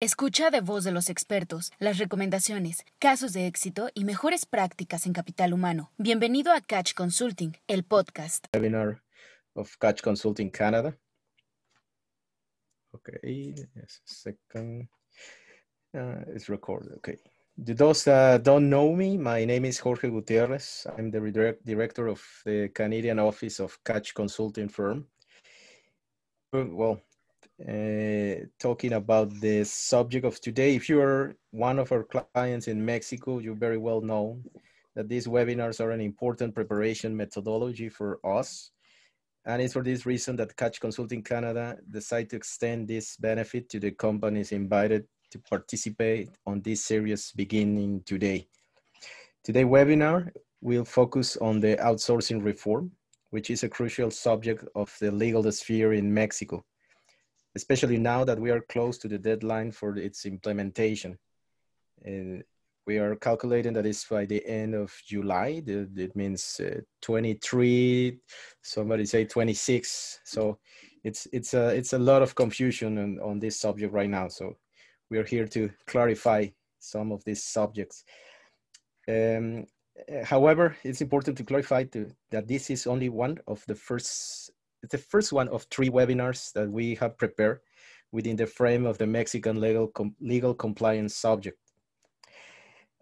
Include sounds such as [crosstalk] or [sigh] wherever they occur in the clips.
Escucha de voz de los expertos las recomendaciones, casos de éxito y mejores prácticas en capital humano. Bienvenido a Catch Consulting, el podcast. Webinar of Catch Consulting Canada. Okay, second. Uh, it's recorded. Okay. Those that don't know me, my name is Jorge Gutierrez. I'm the direct director of the Canadian office of Catch Consulting Firm. Well, uh, talking about the subject of today. If you are one of our clients in Mexico, you very well know that these webinars are an important preparation methodology for us. And it's for this reason that Catch Consulting Canada decided to extend this benefit to the companies invited to participate on this series beginning today. Today webinar will focus on the outsourcing reform, which is a crucial subject of the legal sphere in Mexico especially now that we are close to the deadline for its implementation. And we are calculating that it's by the end of July. It means uh, 23, somebody say 26. So it's, it's, a, it's a lot of confusion on, on this subject right now. So we are here to clarify some of these subjects. Um, however, it's important to clarify to, that this is only one of the first the first one of three webinars that we have prepared within the frame of the Mexican legal, com legal compliance subject.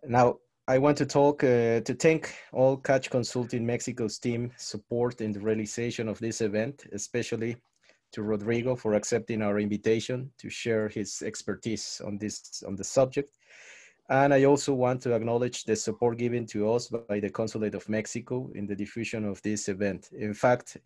Now, I want to talk uh, to thank all Catch Consulting Mexico's team support in the realization of this event, especially to Rodrigo for accepting our invitation to share his expertise on this on the subject. And I also want to acknowledge the support given to us by the Consulate of Mexico in the diffusion of this event. In fact,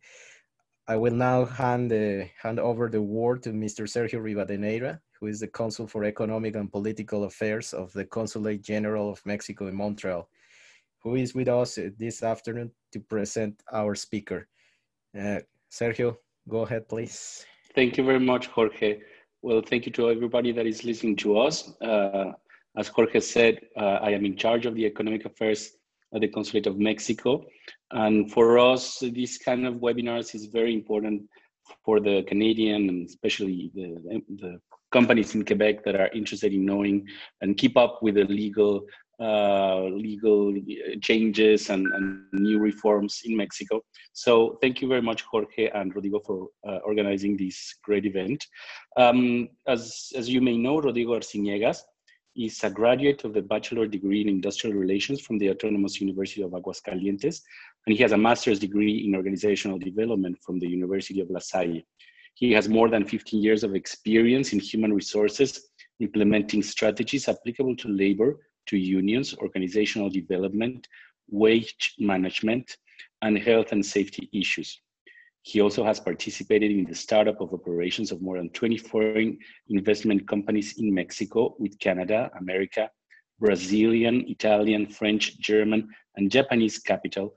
I will now hand, uh, hand over the word to Mr. Sergio Rivadeneira, who is the Consul for Economic and Political Affairs of the Consulate General of Mexico in Montreal, who is with us this afternoon to present our speaker. Uh, Sergio, go ahead, please. Thank you very much, Jorge. Well, thank you to everybody that is listening to us. Uh, as Jorge said, uh, I am in charge of the economic affairs at the Consulate of Mexico. And for us, this kind of webinars is very important for the Canadian and especially the, the companies in Quebec that are interested in knowing and keep up with the legal uh, legal changes and, and, new reforms in Mexico. So thank you very much, Jorge and Rodrigo, for uh, organizing this great event. Um, as, as you may know, Rodrigo Arciniegas is a graduate of the bachelor degree in industrial relations from the Autonomous University of Aguascalientes, and he has a master's degree in organizational development from the University of La Salle. He has more than 15 years of experience in human resources, implementing strategies applicable to labor, to unions, organizational development, wage management, and health and safety issues. He also has participated in the startup of operations of more than 20 foreign investment companies in Mexico with Canada, America, Brazilian, Italian, French, German, and Japanese capital,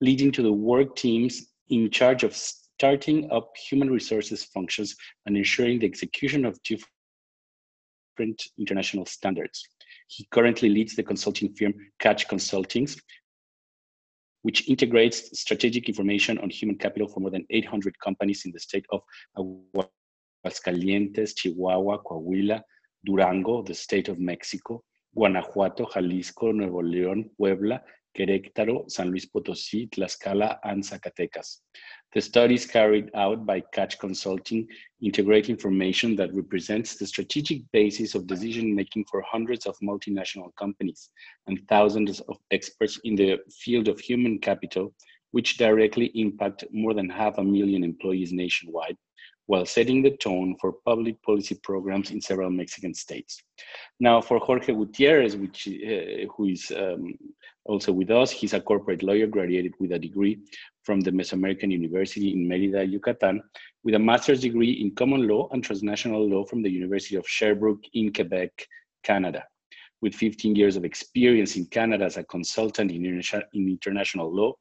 leading to the work teams in charge of starting up human resources functions and ensuring the execution of different international standards. He currently leads the consulting firm Catch Consultings, which integrates strategic information on human capital for more than 800 companies in the state of Aguascalientes, Chihuahua, Coahuila, Durango, the state of Mexico, Guanajuato, Jalisco, Nuevo León, Puebla, Querétaro, San Luis Potosí, Tlaxcala, and Zacatecas. The studies carried out by Catch Consulting integrate information that represents the strategic basis of decision making for hundreds of multinational companies and thousands of experts in the field of human capital, which directly impact more than half a million employees nationwide while setting the tone for public policy programs in several Mexican states. Now, for Jorge Gutierrez, which, uh, who is um, also with us, he's a corporate lawyer graduated with a degree from the Mesoamerican University in Merida, Yucatan, with a master's degree in common law and transnational law from the University of Sherbrooke in Quebec, Canada. With 15 years of experience in Canada as a consultant in, in international law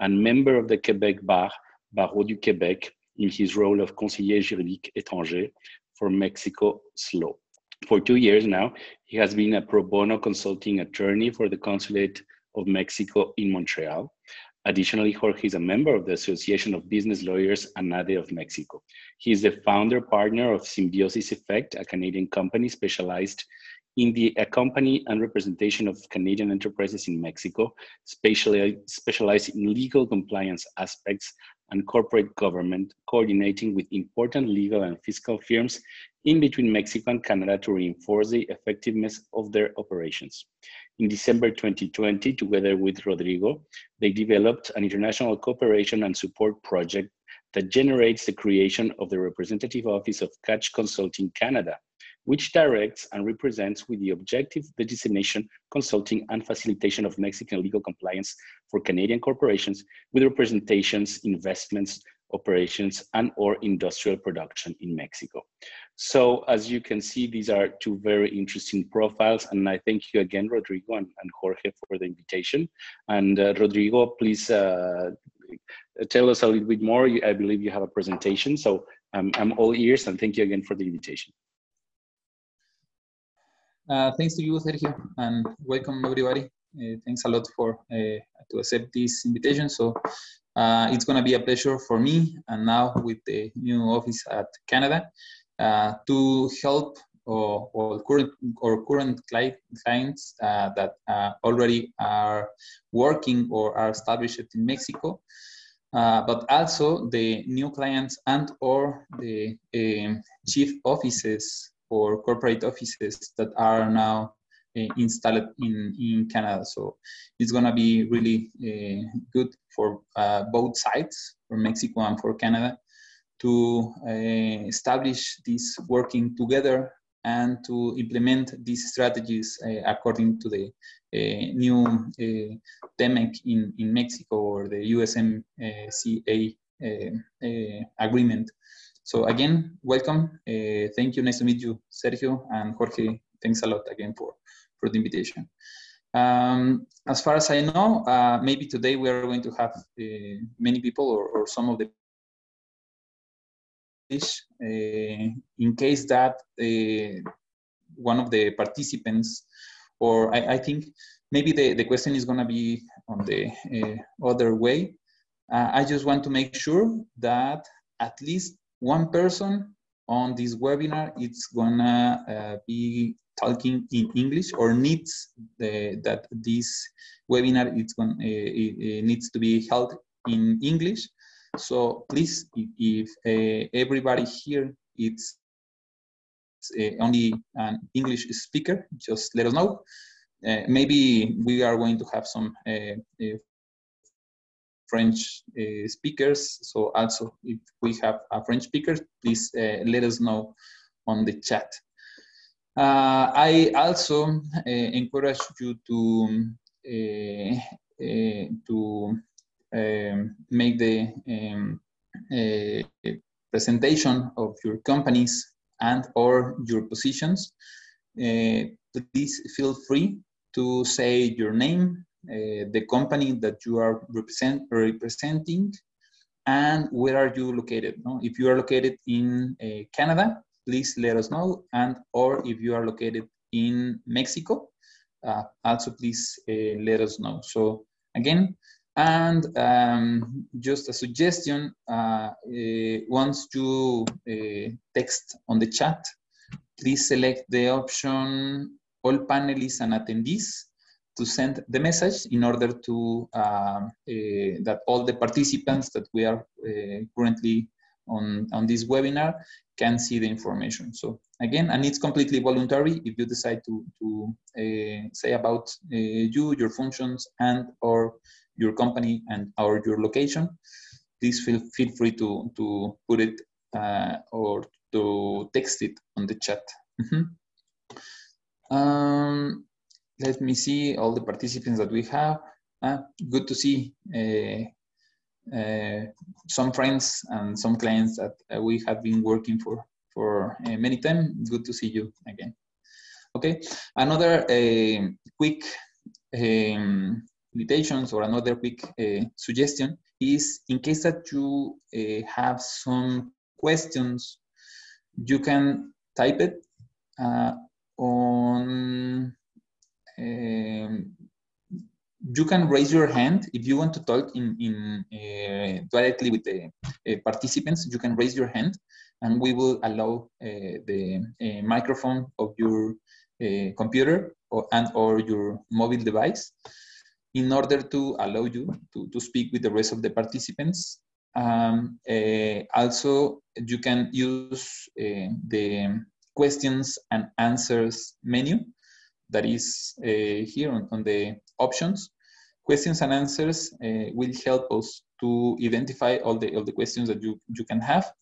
and member of the Quebec Bar, Barreau du Québec, in his role of conseiller juridique étranger for Mexico's law. For two years now, he has been a pro bono consulting attorney for the Consulate of Mexico in Montreal. Additionally, Jorge is a member of the Association of Business Lawyers ANADE of Mexico. He is the founder partner of Symbiosis Effect, a Canadian company specialized in the accompany and representation of Canadian enterprises in Mexico, specially specialized in legal compliance aspects and corporate government, coordinating with important legal and fiscal firms in between Mexico and Canada to reinforce the effectiveness of their operations. In December 2020, together with Rodrigo, they developed an international cooperation and support project that generates the creation of the representative office of Catch Consulting Canada, which directs and represents with the objective the dissemination, consulting, and facilitation of Mexican legal compliance for Canadian corporations with representations, investments, operations, and or industrial production in Mexico. So as you can see, these are two very interesting profiles. And I thank you again, Rodrigo and, and Jorge for the invitation. And uh, Rodrigo, please uh, tell us a little bit more. I believe you have a presentation. So um, I'm all ears and thank you again for the invitation. Uh, thanks to you, Sergio, and welcome everybody. Uh, thanks a lot for uh, to accept this invitation. So uh, it's going to be a pleasure for me, and now with the new office at Canada, uh, to help or, current or current clients uh, that already are working or are established in Mexico. but also the new clients and or the chief offices for corporate offices that are now uh, installed in, in Canada. So it's going to be really uh, good for uh, both sides, for Mexico and for Canada, to uh, establish this working together and to implement these strategies uh, according to the uh, new T-MEC in, in Mexico or the USMCA agreement so again, welcome. Uh, thank you. Nice to meet you, Sergio and Jorge. Thanks a lot again for, for the invitation. Um, as far as I know, uh, maybe today we are going to have uh, many people or, or, some of the uh, in case that uh, one of the participants, or I, I, think maybe the, the question is going to be on the uh, other way. I just want to make sure that at least one person on this webinar it's gonna uh, be talking in English or needs the, that this webinar it's going uh, it, it needs to be held in English. So please, if, if uh, everybody here it's uh, only an English speaker, just let us know. Uh, maybe we are going to have some uh, French uh, speakers. So also, if we have a French speaker, please uh, let us know on the chat. Uh, I also encourage you to to um, make the um, presentation of your companies and or your positions. please feel free to say your name, uh, the company that you are represent, representing and where are you located. No? If you are located in uh, Canada, please let us know. And or if you are located in Mexico, uh, also please uh, let us know. So again, and um, just a suggestion, uh, uh, once you text on the chat, please select the option all panelists and attendees to send the message in order to uh, uh, that all the participants that we are uh, currently on, on this webinar can see the information. So again, and it's completely voluntary if you decide to, to uh, say about uh, you, your functions and or your company and or your location, please feel, feel free to, to put it uh, or to text it on the chat. Mm -hmm. um, let me see all the participants that we have. Uh, good to see uh, uh, some friends and some clients that uh, we have been working for for uh, many time. Good to see you again. Okay, another uh, quick um, or another quick suggestion is in case that you have some questions, you can type it on um, you can raise your hand if you want to talk in, in uh, directly with the uh, participants. You can raise your hand, and we will allow uh, the uh, microphone of your uh, computer or, and or your mobile device in order to allow you to, to speak with the rest of the participants. Um, uh, also, you can use the questions and answers menu that is here on, on the options. Questions and answers uh, will help us to identify all the, all the questions that you, you can have.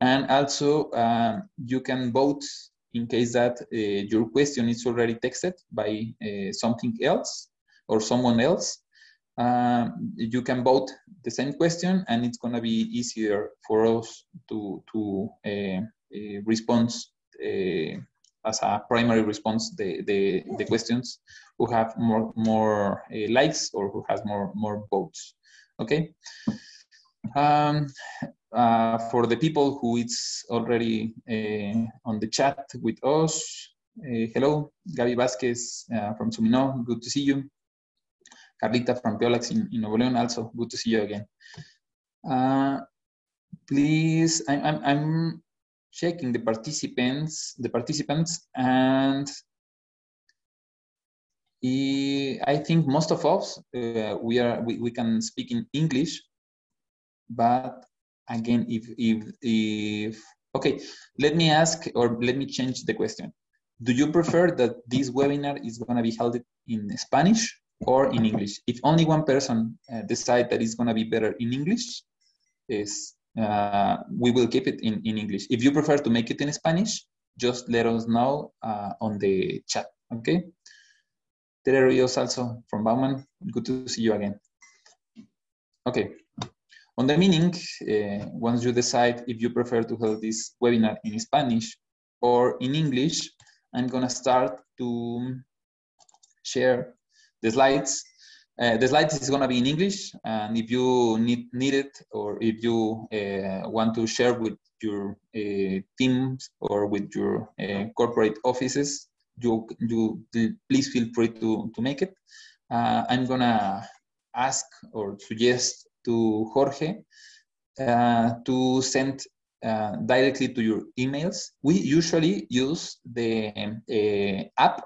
And also uh, you can vote in case that uh, your question is already texted by uh, something else or someone else. Um, you can vote the same question and it's gonna be easier for us to, to uh, uh, respond as a primary response the, the, the questions who have more, more uh, likes or who has more, more votes, okay? Um, uh, for the people who is already uh, on the chat with us, uh, hello, Gaby Vasquez uh, from Sumino, good to see you. Carlita from Piolax in, in Nuevo León, also good to see you again. Uh, please, I'm, I'm, I'm checking the participants, the participants, and I think most of us uh, we are we, we can speak in English, but again, if if if okay, let me ask or let me change the question. Do you prefer that this webinar is going to be held in Spanish or in English? If only one person uh, decide that it's going to be better in English, is uh, we will keep it in, in English. If you prefer to make it in Spanish, just let us know uh, on the chat, okay? Tere Rios also from Bauman, good to see you again. Okay, on the meaning, uh, once you decide if you prefer to hold this webinar in Spanish or in English, I'm gonna start to share the slides uh, the slides is going to be in English, and if you need, need it or if you uh, want to share with your uh, teams or with your uh, corporate offices, you, you please feel free to, to make it. Uh, I'm going to ask or suggest to Jorge uh, to send directly to your emails. We usually use the app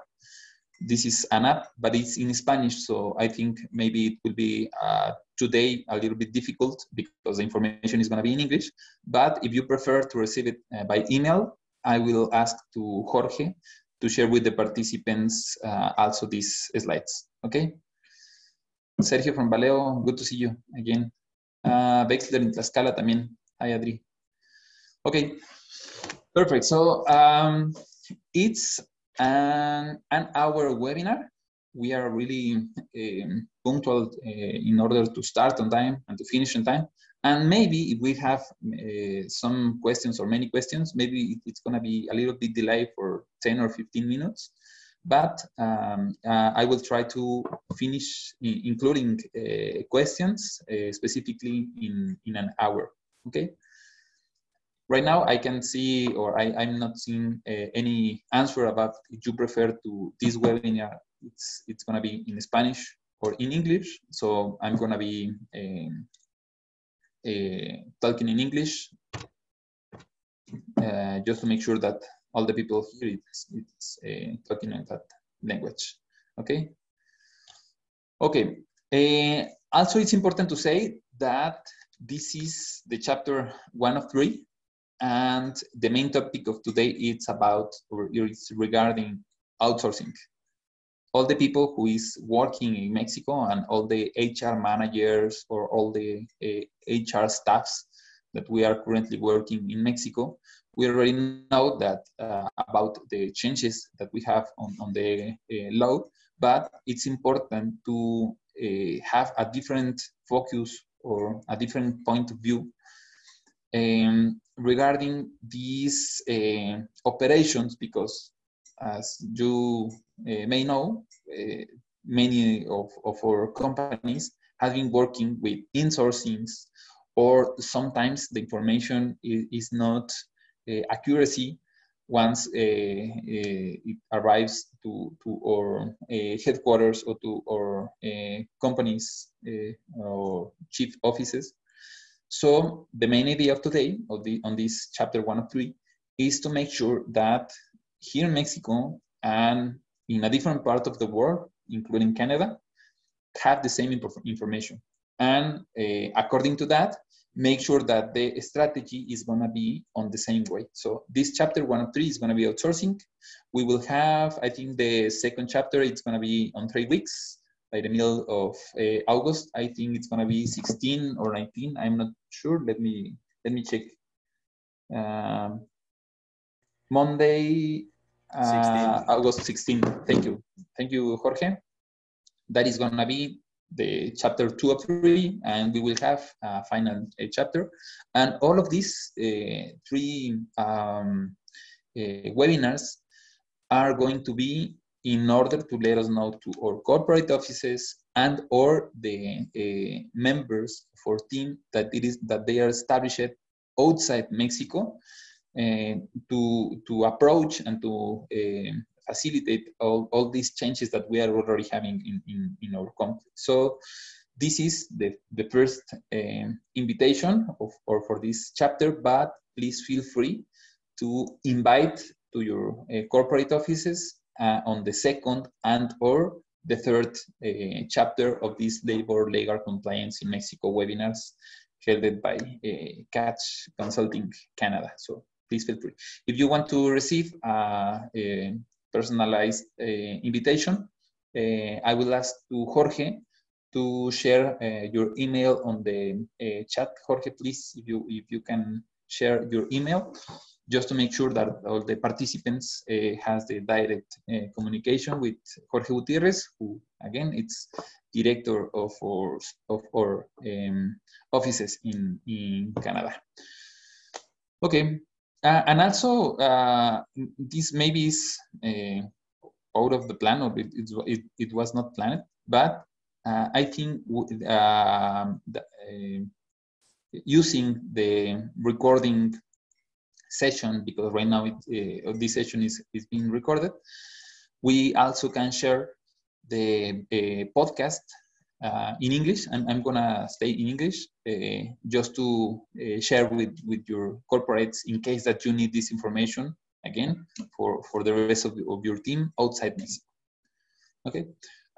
this is an app, but it's in Spanish. So I think maybe it will be uh, today a little bit difficult because the information is going to be in English. But if you prefer to receive it uh, by email, I will ask to Jorge to share with the participants uh, also these slides. Okay. Sergio from Valeo, good to see you again. Uh, in Tlaxcala también. Hi, Adri. Okay, perfect. So um, it's and, and our webinar, we are really um, punctual uh, in order to start on time and to finish on time. And maybe if we have uh, some questions or many questions, maybe it's going to be a little bit delayed for 10 or 15 minutes. But um, uh, I will try to finish including uh, questions uh, specifically in, in an hour. Okay right now I can see, or I, I'm not seeing uh, any answer about if you prefer to this webinar, it's, it's gonna be in Spanish or in English. So I'm gonna be um, uh, talking in English uh, just to make sure that all the people here it's, it's uh, talking in that language, okay? Okay, uh, also it's important to say that this is the chapter one of three and the main topic of today is about, or it's regarding outsourcing. All the people who is working in Mexico and all the HR managers or all the uh, HR staffs that we are currently working in Mexico, we already know that uh, about the changes that we have on, on the uh, law, but it's important to uh, have a different focus or a different point of view um, regarding these uh, operations because as you uh, may know, uh, many of, of our companies have been working with insourcings or sometimes the information is, is not accuracy once it arrives to, to our headquarters or to our companies or chief offices. So the main idea of today, of the, on this chapter one of three, is to make sure that here in Mexico and in a different part of the world, including Canada, have the same information. And uh, according to that, make sure that the strategy is going to be on the same way. So this chapter one of three is going to be outsourcing. We will have, I think the second chapter, it's going to be on three weeks by the middle of uh, August. I think it's going to be 16 or 19. I'm not sure. Let me, let me check. Um, Monday, uh, August 16. Thank you. Thank you, Jorge. That is going to be the chapter two of three, and we will have a final a chapter. And all of these uh, three um, uh, webinars are going to be in order to let us know to our corporate offices and or the uh, members for team that it is that they are established outside Mexico uh, to to approach and to uh, facilitate all, all these changes that we are already having in, in, in our country. So this is the, the first invitation of, or for this chapter, but please feel free to invite to your corporate offices uh, on the second and or the third uh, chapter of this labor legal compliance in Mexico webinars held by uh, Catch Consulting Canada. So please feel free. If you want to receive uh, a, personalized uh, invitation, uh, I will ask to Jorge to share your email on the chat. Jorge, please, if you if you can share your email, just to make sure that all the participants has the direct communication with Jorge Gutierrez, who again it's director of our of our um, offices in in Canada. Okay, uh, and also, uh, this maybe is uh, out of the plan, or it, it, it, was not planned, but uh, I think um, the, uh, using the recording session, because right now it, uh, this session is, is being recorded, we also can share the podcast uh, in English. I'm, I'm gonna stay in English uh, just to uh, share with, with your corporates in case that you need this information again for, for the rest of, of your team outside Mexico. Okay.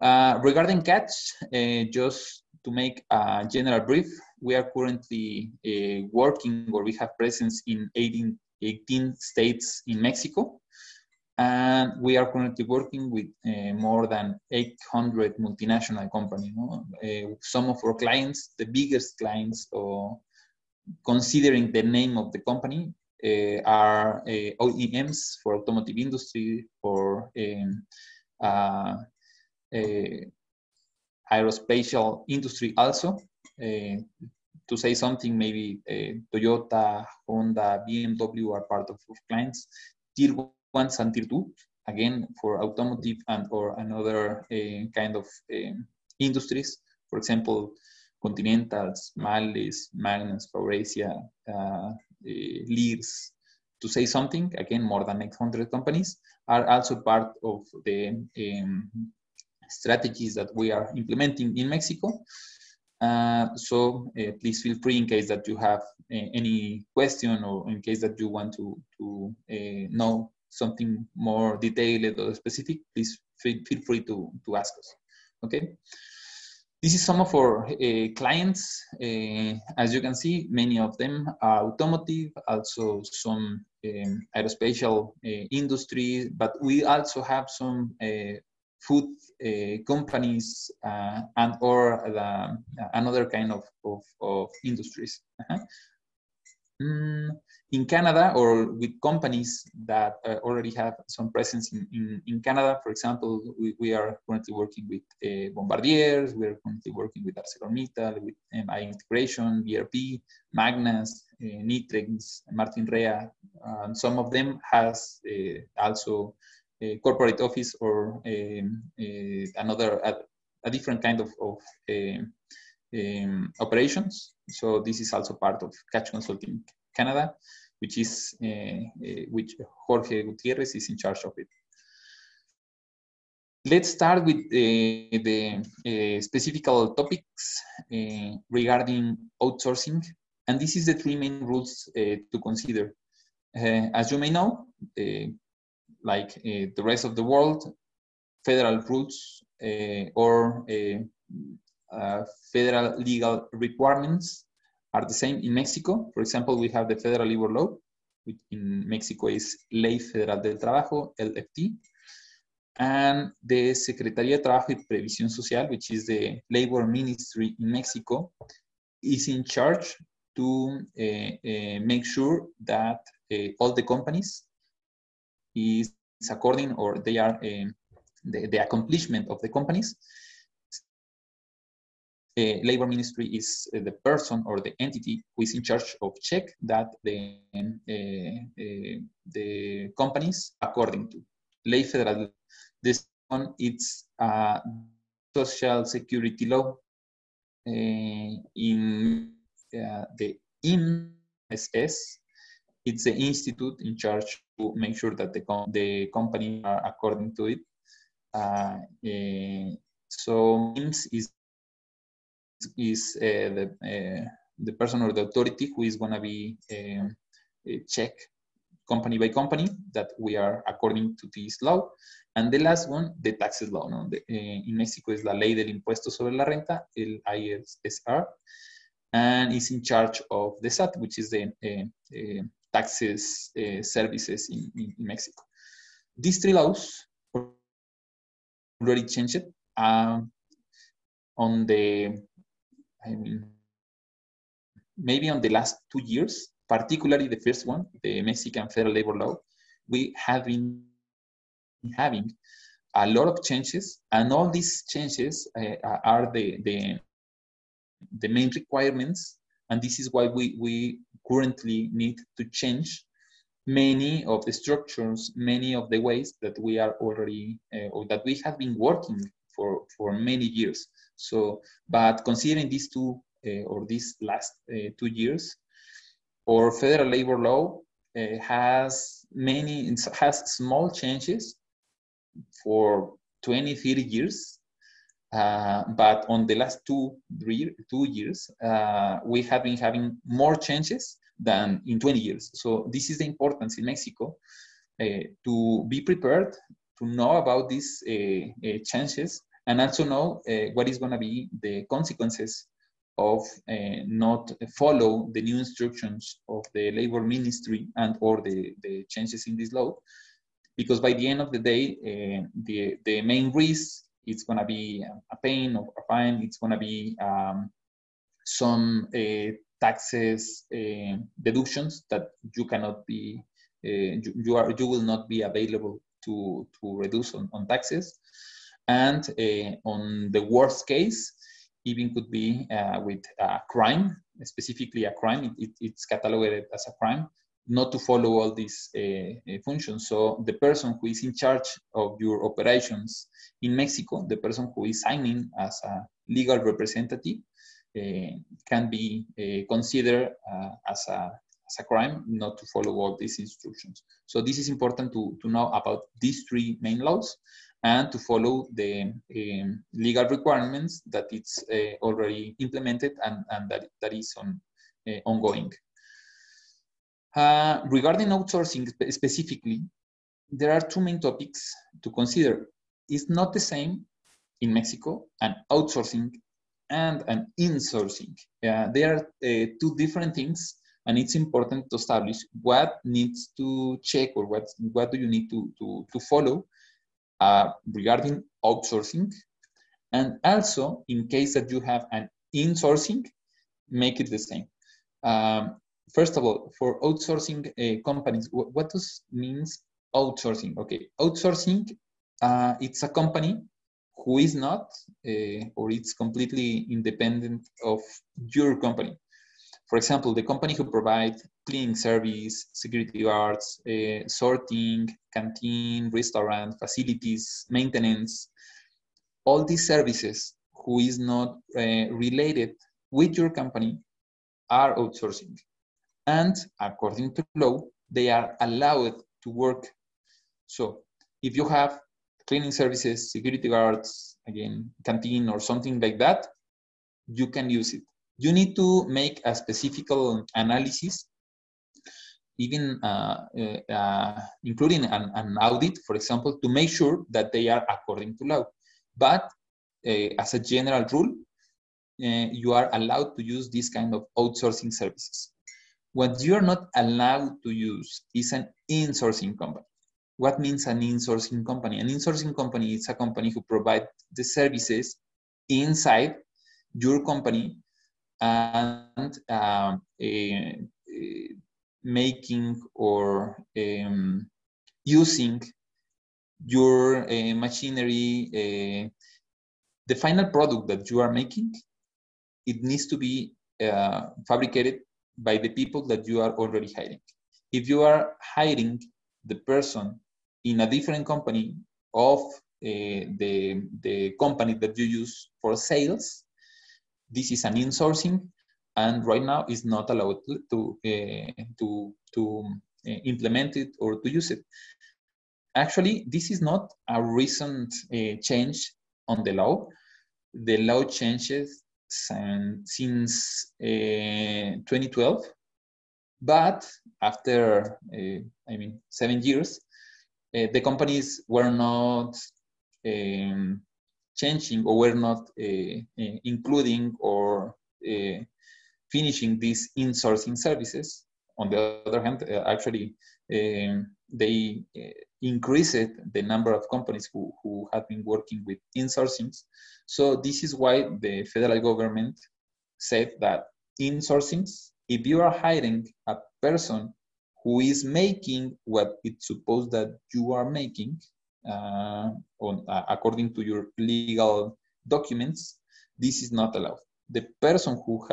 Uh, regarding Catch, uh, just to make a general brief, we are currently uh, working or we have presence in 18, 18 states in Mexico. And we are currently working with uh, more than 800 multinational companies. No? Uh, some of our clients, the biggest clients, or considering the name of the company, uh, are uh, OEMs for automotive industry, for um, uh, aerospatial industry also. To say something, maybe Toyota, Honda, BMW are part of our clients. Tier ones and tier two, again, for automotive and or another uh, kind of industries. For example, Continentals, Mahles, Magnas, Faurecia, uh, Lears, to say something, again, more than 800 companies are also part of the um, strategies that we are implementing in Mexico. Uh, so uh, please feel free in case that you have uh, any question or in case that you want to, to know something more detailed or specific, please feel, feel free to, to ask us. Okay. This is some of our uh, clients. Uh, as you can see, many of them are automotive, also some um, aerospatial uh, industry, but we also have some food uh, companies uh, and or the, another kind of, of, of industries. -huh. Mm, in Canada or with companies that uh, already have some presence in, in, in Canada. For example, we, we, are currently working with uh, Bombardiers, we are currently working with ArcelorMittal, with MI Integration, BRP, Magnas, uh, Nitrex, Martinrea, and some of them has uh, also a corporate office or um, uh, another, a, a, different kind of, of um, operations. So this is also part of Catch Consulting Canada. which is which Jorge Gutierrez is in charge of it. Let's start with uh, the uh, specific topics uh, regarding outsourcing. And this is the three main rules to consider. as you may know, like the rest of the world, federal rules or uh, federal legal requirements are the same in Mexico. For example, we have the federal labor law, which in Mexico is Ley Federal del Trabajo, LFT, and the Secretaría de Trabajo y Previsión Social, which is the labor ministry in Mexico, is in charge to uh, uh, make sure that uh, all the companies is according or they are um, the, the, accomplishment of the companies. labor ministry is the person or the entity who is in charge of check that the the companies according to ley federal this one, it's a social security law uh, in uh, the IMSS. It's the institute in charge make sure that the, com the company are according to it. Uh, uh so IMSS is is uh, the uh, the person or the authority who is going to be check company by company that we are according to this law and the last one, the taxes law. ¿no? Eh, in Mexico is la ley del impuesto sobre la renta, el ISR, and is in charge of the SAT, which is the taxes services in, in, in, Mexico. These three laws already changed um, on the, I mean, maybe on the last two years, particularly the first one, the Mexican Federal Labor Law, we have been having a lot of changes, and all these changes uh, are the, the, the main requirements, and this is why we, we currently need to change many of the structures, many of the ways that we are already, uh, or that we have been working for, for many years. So, but considering these two, uh, or these last uh, two years, our federal labor law uh, has many, has small changes for 20, 30 years. Uh, but on the last two, three, two years, uh, we have been having more changes than in 20 years. So this is the importance in Mexico uh, to be prepared to know about these uh, uh, changes and also know uh, what is going to be the consequences of not follow the new instructions of the labor ministry and or the, the changes in this law because by the end of the day, the, the main risk it's going to be a pain or a fine. It's going to be um, some uh, taxes uh, deductions that you cannot be, uh, you, you, are, you will not be available to, to reduce on, on taxes. And on the worst case, even could be uh, with a crime, specifically a crime, it, it, it's cataloged as a crime not to follow all these uh, functions. So the person who is in charge of your operations in Mexico, the person who is signing as a legal representative, uh, can be uh, considered as a as a crime not to follow all these instructions. So this is important to, to know about these three main laws and to follow the um, legal requirements that it's uh, already implemented and, and that, that is on, uh, ongoing. Uh, regarding outsourcing specifically, there are two main topics to consider. It's not the same in Mexico, an outsourcing and an insourcing. Uh, there are uh, two different things, and it's important to establish what needs to check or what, what do you need to, to, to follow uh, regarding outsourcing. And also, in case that you have an insourcing, make it the same. Um, first of all, for outsourcing uh, companies, what, does means outsourcing? Okay, outsourcing, uh, it's a company who is not uh, or it's completely independent of your company. For example, the company who provides cleaning service, security guards, uh, sorting, canteen, restaurant, facilities, maintenance, all these services who is not uh, related with your company are outsourcing And according to law, they are allowed to work. So if you have cleaning services, security guards, again, canteen or something like that, you can use it. You need to make a specific analysis, even uh, uh, uh, including an, an, audit, for example, to make sure that they are according to law. But uh, as a general rule, uh, you are allowed to use this kind of outsourcing services. What you are not allowed to use is an insourcing company. What means an insourcing company? An insourcing company is a company who provides the services inside your company and uh, making or um, using your uh, machinery, the final product that you are making, it needs to be uh, fabricated by the people that you are already hiring. If you are hiring the person in a different company of uh, the, the company that you use for sales, this is an insourcing and right now is not allowed to, uh, to, to uh, implement it or to use it. Actually, this is not a recent uh, change on the law. The law changes since eh, 2012, but after, eh, I mean, seven years, eh, the companies were not um, changing or were not including or finishing these insourcing services. On the other hand, uh, actually, they increased the number of companies who, who have been working with insourcings. So this is why the federal government said that insourcings, if you are hiring a person who is making what it's supposed that you are making, uh, on, uh, according to your legal documents, this is not allowed. The person who,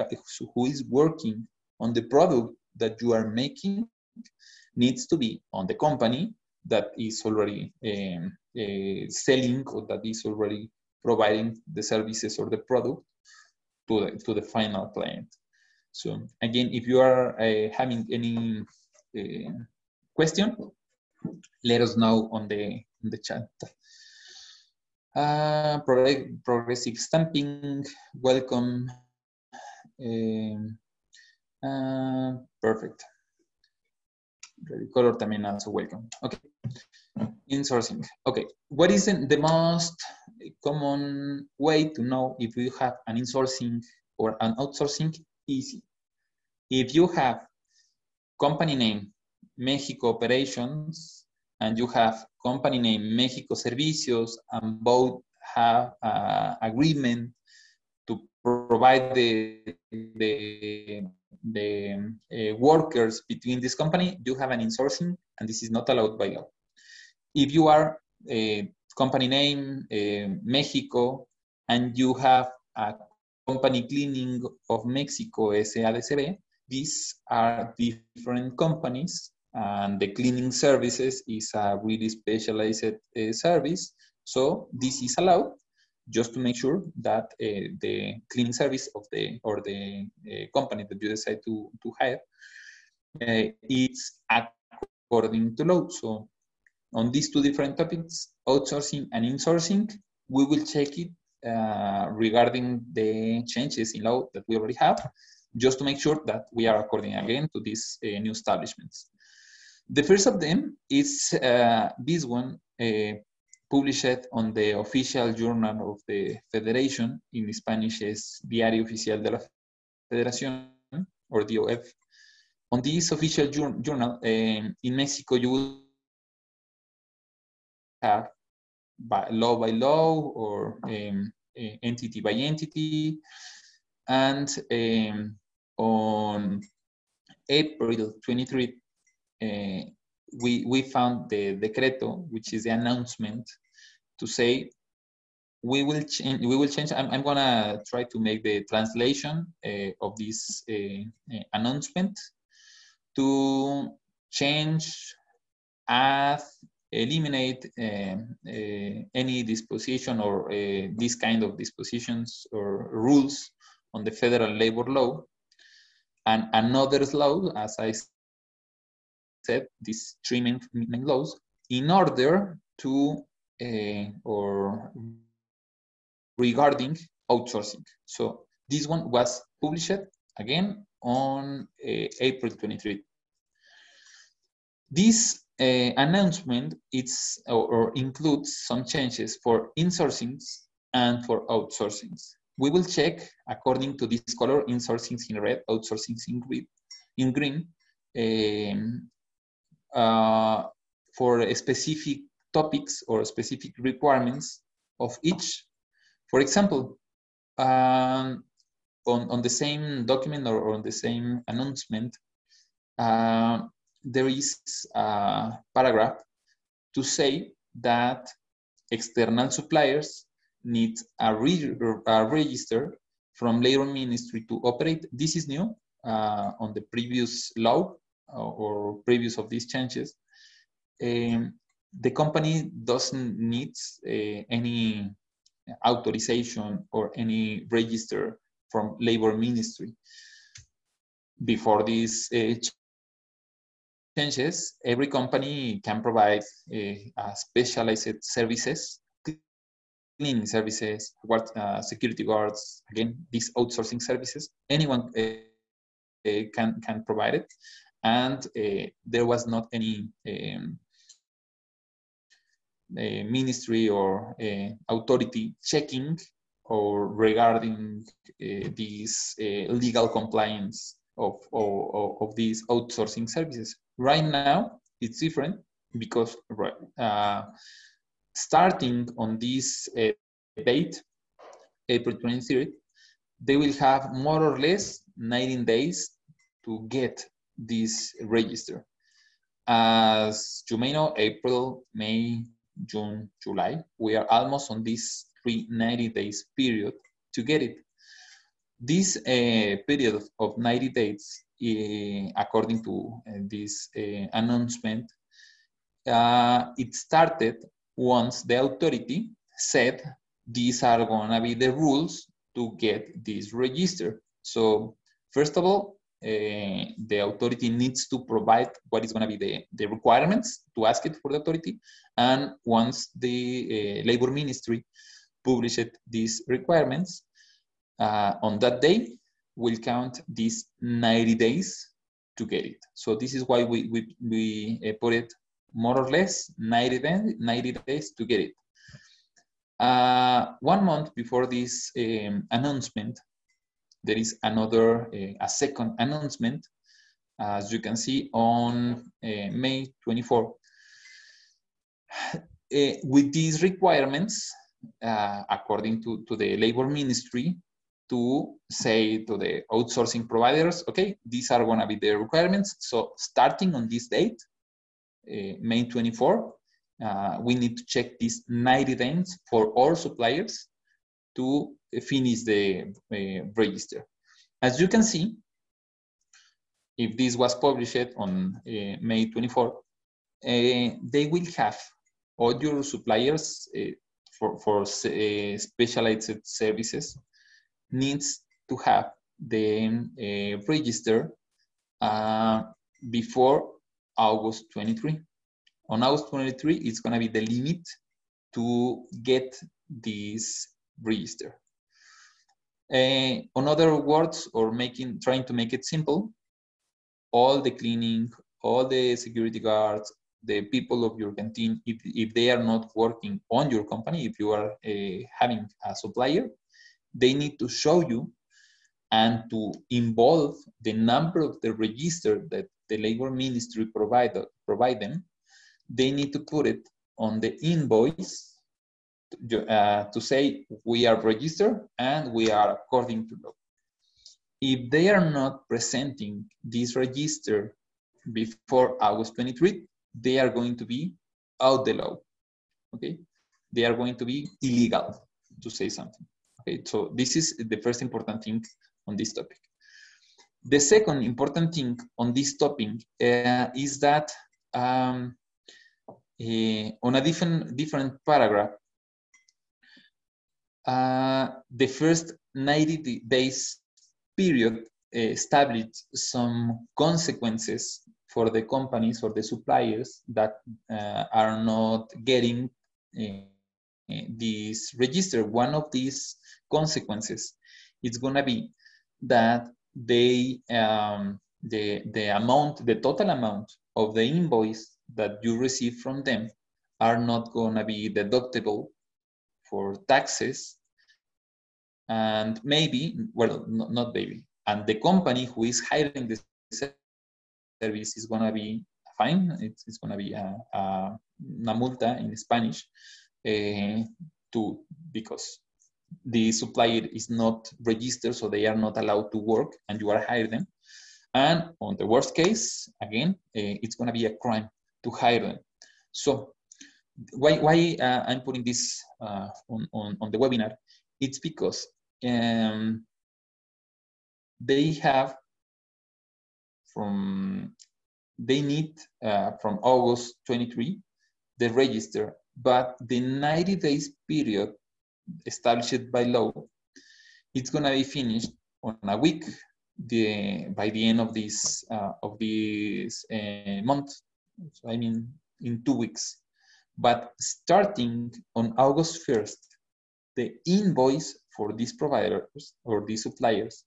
who is working on the product that you are making needs to be on the company that is already um, uh, selling or that is already providing the services or the product to the, to the final client. So again, if you are uh, having any uh, question, let us know on the, the chat. Uh, progressive stamping, welcome. Um, uh, perfect. Color también also welcome. Okay. Insourcing. Okay. What is the most common way to know if you have an insourcing or an outsourcing? Easy. If you have company name Mexico Operations and you have company name Mexico Servicios and both have uh, agreement to provide the, the the uh, workers between this company, you have an insourcing, and this is not allowed by law. If you are a company name uh, Mexico and you have a company cleaning of Mexico SA de CV, these are different companies and the cleaning services is a really specialized uh, service. So this is allowed just to make sure that uh, the cleaning service of the or the uh, company that you decide to, to hire uh, is according to law. So on these two different topics, outsourcing and insourcing, we will check it uh, regarding the changes in law that we already have, just to make sure that we are according again to these uh, new establishments. The first of them is uh, this one, published on the official journal of the Federation, in Spanish is Diario Oficial de la Federación, or DOF. On this official journal, um, in Mexico, you will have by law by law or um, entity by entity. And um, on April 23, uh, we, we found the decreto, which is the announcement to say we will change, we will change, I'm, I'm gonna try to make the translation uh, of this uh, uh, announcement to change, add, eliminate um, uh, any disposition or uh, this kind of dispositions or rules on the federal labor law. And another law, as I said, these three main, main laws, in order to, uh, or regarding outsourcing. So this one was published again on uh, April 23. This uh, announcement it's, or, or, includes some changes for insourcings and for outsourcings. We will check according to this color, insourcings in red, outsourcings in green, in green um, for specific topics or specific requirements of each. For example, um, on, on the same document or, or on the same announcement, uh, there is a paragraph to say that external suppliers need a, re a register from labor ministry to operate. This is new uh, on the previous law uh, or previous of these changes. Um, the company doesn't need uh, any authorization or any register from labor ministry. Before these uh, changes, every company can provide uh, specialized services, cleaning services, what, uh, security guards, again, these outsourcing services. Anyone uh, uh can, can provide it. And uh, there was not any um, ministry or authority checking or regarding uh, these uh, legal compliance of, of, of, these outsourcing services. Right now, it's different because uh, starting on this uh, date, April 23rd, they will have more or less 19 days to get this register. As you may know, April, May, June, July, we are almost on this free 90 days period to get it. This uh, period of 90 days, uh, according to uh, this uh, announcement, uh, it started once the authority said these are going to be the rules to get this register. So first of all, uh, the authority needs to provide what is going to be the, the requirements to ask it for the authority. And once the uh, labor ministry published these requirements, uh, on that day, we'll count these 90 days to get it. So this is why we, we, we uh, put it more or less 90 days, 90 days to get it. Uh, one month before this um, announcement, there is another, uh, a second announcement, as you can see on uh, May 24. [sighs] Uh, with these requirements, according to, to the labor ministry, to say to the outsourcing providers, okay, these are going to be the requirements. So starting on this date, uh, May 24, uh, we need to check these 90 days for all suppliers to finish the uh, register. As you can see, if this was published on uh, May 24, uh, they will have all your suppliers uh, for, for uh, specialized services needs to have the register before August 23. On August 23, it's going to be the limit to get this register. Uh, on other words, or making trying to make it simple, all the cleaning, all the security guards, the people of your canteen, if, if they are not working on your company, if you are uh, having a supplier, they need to show you and to involve the number of the register that the labor ministry provide, provide them, they need to put it on the invoice uh, to say we are registered and we are according to law. If they are not presenting this register before August 23, they are going to be out the law. Okay, they are going to be illegal to say something. Okay, so this is the first important thing on this topic. The second important thing on this topic uh, is that um, uh, on a different different paragraph, uh, the first 90 days period established some consequences for the companies or the suppliers that uh, are not getting uh, this register. One of these consequences is going to be that they um, the the amount, the total amount of the invoice that you receive from them are not going to be deductible for taxes and maybe well not maybe and the company who is hiring this service is going to be fine. It's, it's going to be a, a, una multa in spanish uh, to because the supplier is not registered so they are not allowed to work and you are hiring them. And on the worst case again uh, it's going to be a crime to hire them. So why, why uh, i'm putting this uh, on, on, on the webinar? It's because um, they have from they need uh, from August 23 the register, but the 90 days period established by law, it's gonna be finished on a week the by the end of this uh, of this uh, month. So I mean in two weeks. But starting on August 1st, the invoice for these providers or these suppliers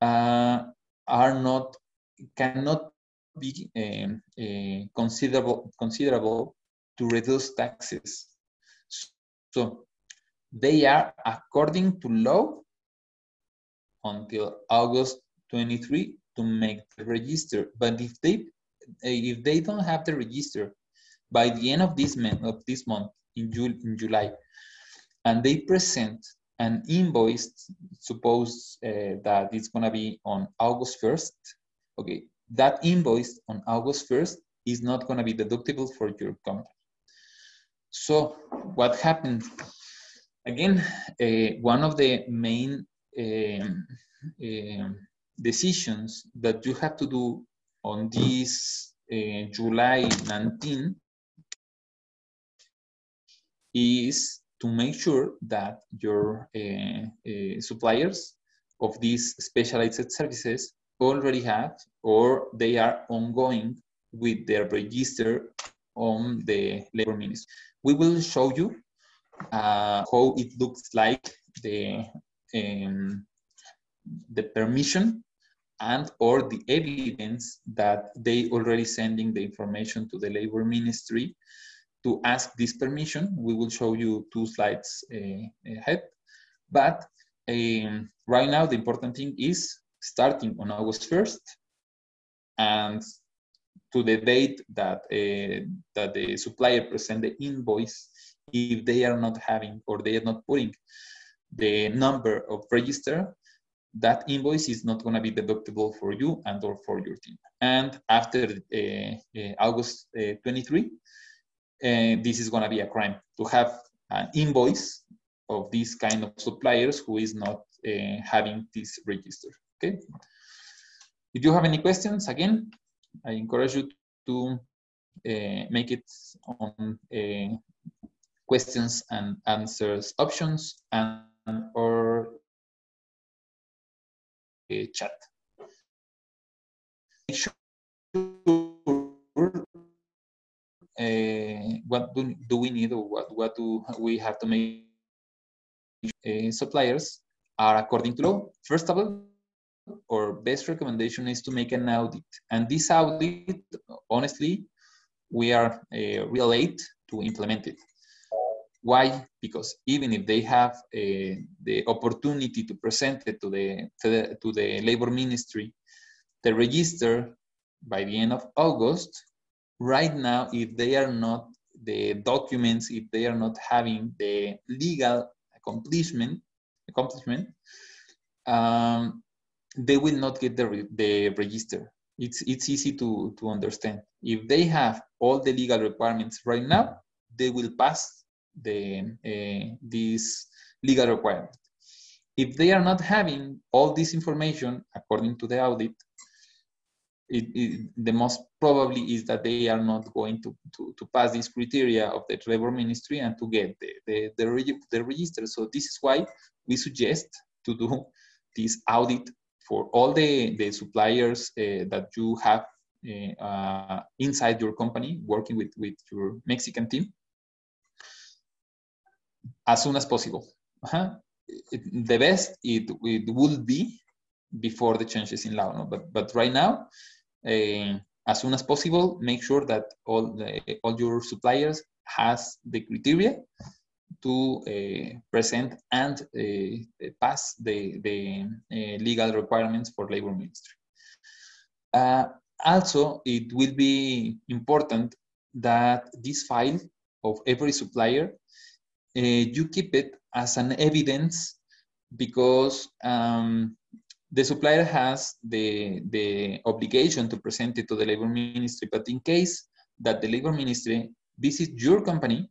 uh, are not cannot be um, uh, considerable considerable to reduce taxes. So they are according to law until August 23 to make the register. But if they if they don't have the register by the end of this month of this month in, June, in July, and they present an invoice, suppose uh, that it's gonna be on August 1st, okay, that invoice on August 1st is not gonna be deductible for your company. So what happened? Again, uh, one of the main um, uh, decisions that you have to do on this uh, July 19 is to make sure that your uh, uh, suppliers of these specialized services already have or they are ongoing with their register on the labor ministry. We will show you uh, how it looks like the um, the permission and or the evidence that they already sending the information to the labor ministry to ask this permission. We will show you two slides uh, ahead. But um, right now, the important thing is starting on August 1st and to the date that, uh, that the supplier present the invoice, if they are not having or they are not putting the number of register, that invoice is not going to be deductible for you and or for your team. And after uh, uh, August uh, 23, and this is going to be a crime to have an invoice of these kind of suppliers who is not uh, having this register. Okay. If you have any questions, again, I encourage you to uh, make it on uh, questions and answers options and or chat. Make sure uh, what do, do we need or what, what do we have to make uh, suppliers are according to law. First of all, our best recommendation is to make an audit. And this audit, honestly, we are uh, real late to implement it. Why? Because even if they have uh, the opportunity to present it to the, to the, to the labor ministry, the register by the end of August, right now, if they are not the documents, if they are not having the legal accomplishment, accomplishment, um, they will not get the, re the register. It's, it's easy to, to understand. If they have all the legal requirements right now, they will pass the, uh, this legal requirement. If they are not having all this information, according to the audit, it, it, the most probably is that they are not going to, to, to pass this criteria of the labor ministry and to get the, the, the, the register. So this is why we suggest to do this audit for all the, the suppliers uh, that you have uh, uh, inside your company working with, with your Mexican team as soon as possible. Uh -huh. it, the best it, it would be before the changes in law, no? but but right now, uh, as soon as possible, make sure that all the, all your suppliers has the criteria to uh, present and uh, pass the the uh, legal requirements for labor ministry. Uh, also, it will be important that this file of every supplier you keep it as an evidence because um, the supplier has the, the obligation to present it to the labor ministry. But in case that the labor ministry visits your company,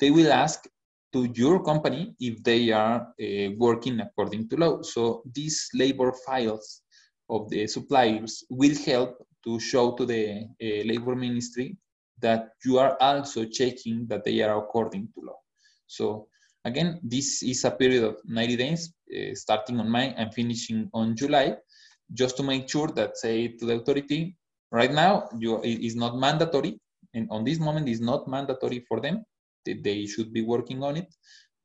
they will ask to your company if they are uh, working according to law. So these labor files of the suppliers will help to show to the uh, labor ministry that you are also checking that they are according to law. So again, this is a period of 90 days, uh, starting on May and finishing on July, just to make sure that say to the authority, right now you, it is not mandatory, and on this moment is not mandatory for them. They, should be working on it,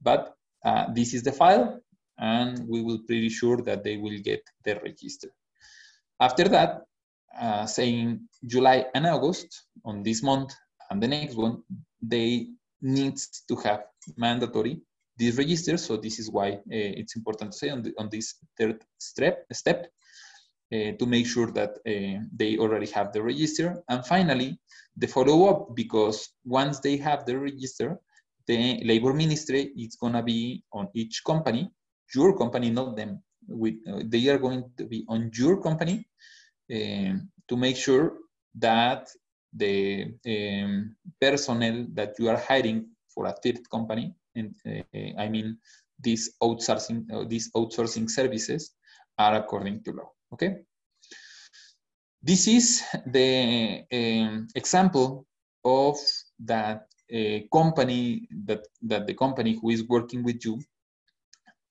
but uh, this is the file, and we will pretty sure that they will get the register. After that, uh, saying July and August, on this month and the next one, they needs to have mandatory this register. So this is why uh, it's important to say on, the, on this third step, step uh, to make sure that uh, they already have the register. And finally, the follow-up, because once they have the register, the labor ministry is gonna be on each company, your company, not them. With, uh, they are going to be on your company um, to make sure that the um, personnel that you are hiring for a third company, and uh, I mean these outsourcing uh, these outsourcing services are according to law. Okay. This is the um, example of that uh, company that that the company who is working with you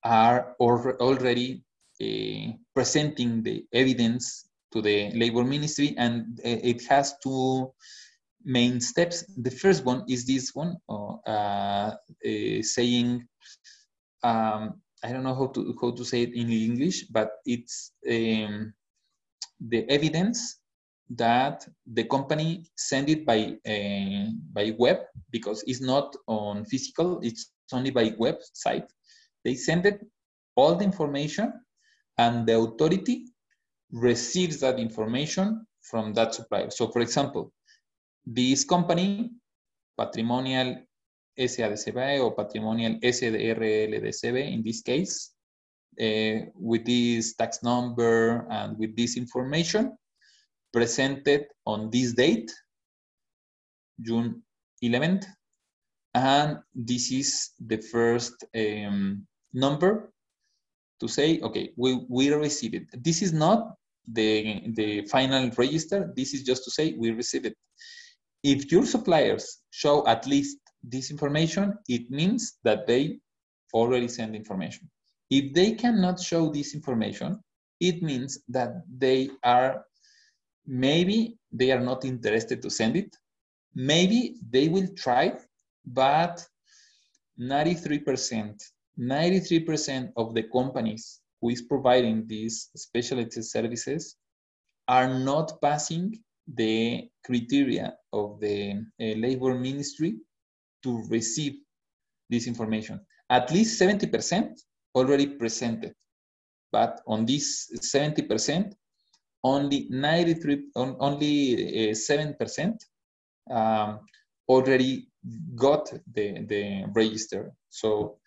are already uh, presenting the evidence to the labor ministry and it has two main steps the first one is this one uh, uh, saying um, i don't know how to how to say it in english but it's um, the evidence that the company send it by uh, by web because it's not on physical it's only by website they send it all the information and the authority receives that information from that supplier. So for example, this company, Patrimonial SA de CV or Patrimonial S de RL de CV in this case, uh, with this tax number and with this information presented on this date, June 11th, and this is the first um, number to say, okay, we, we receive it. This is not the, the final register. This is just to say we received it. If your suppliers show at least this information, it means that they already send information. If they cannot show this information, it means that they are, maybe they are not interested to send it. Maybe they will try, but 93%, 93% of the companies who is providing these specialty services are not passing the criteria of the uh, labor ministry to receive this information. At least 70% already presented, but on this 70%, only 93, on, only uh, 7% um, already got the, the register. So